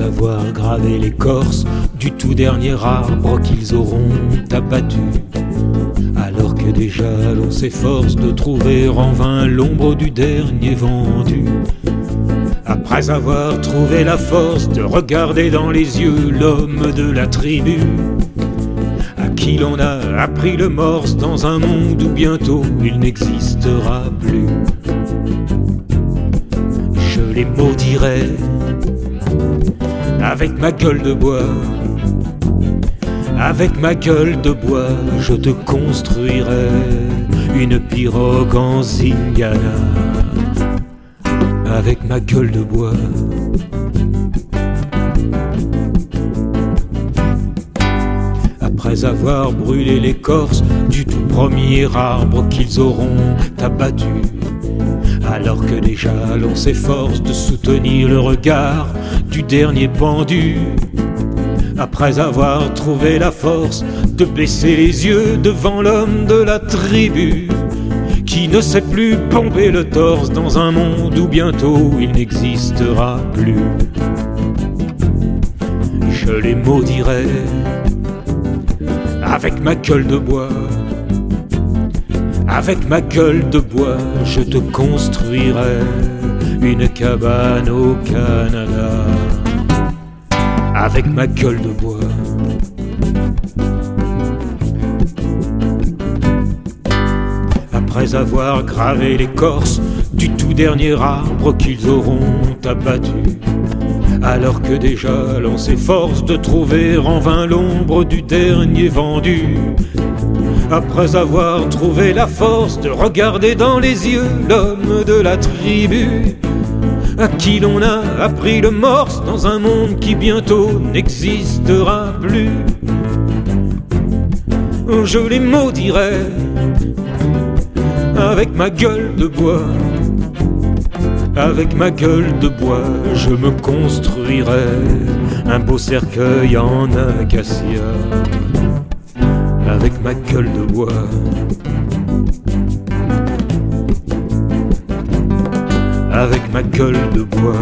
avoir gravé l'écorce du tout dernier arbre qu'ils auront abattu. Alors que déjà l'on s'efforce de trouver en vain l'ombre du dernier vendu. Après avoir trouvé la force de regarder dans les yeux l'homme de la tribu, à qui l'on a appris le morse dans un monde où bientôt il n'existera plus. Je les maudirai avec ma gueule de bois. Avec ma gueule de bois, je te construirai une pirogue en zingana. Avec ma gueule de bois. Après avoir brûlé l'écorce du tout premier arbre qu'ils auront abattu, alors que déjà l'on s'efforce de soutenir le regard du dernier pendu. Après avoir trouvé la force de baisser les yeux devant l'homme de la tribu, qui ne sait plus bomber le torse dans un monde où bientôt il n'existera plus. Je les maudirai avec ma gueule de bois. Avec ma gueule de bois, je te construirai une cabane au Canada. Avec ma gueule de bois. Après avoir gravé l'écorce du tout dernier arbre qu'ils auront abattu, alors que déjà l'on s'efforce de trouver en vain l'ombre du dernier vendu, après avoir trouvé la force de regarder dans les yeux l'homme de la tribu, à qui l'on a appris le morse dans un monde qui bientôt n'existera plus. Je les maudirai avec ma gueule de bois. Avec ma gueule de bois, je me construirai un beau cercueil en acacia avec ma gueule de bois. Avec ma gueule de bois.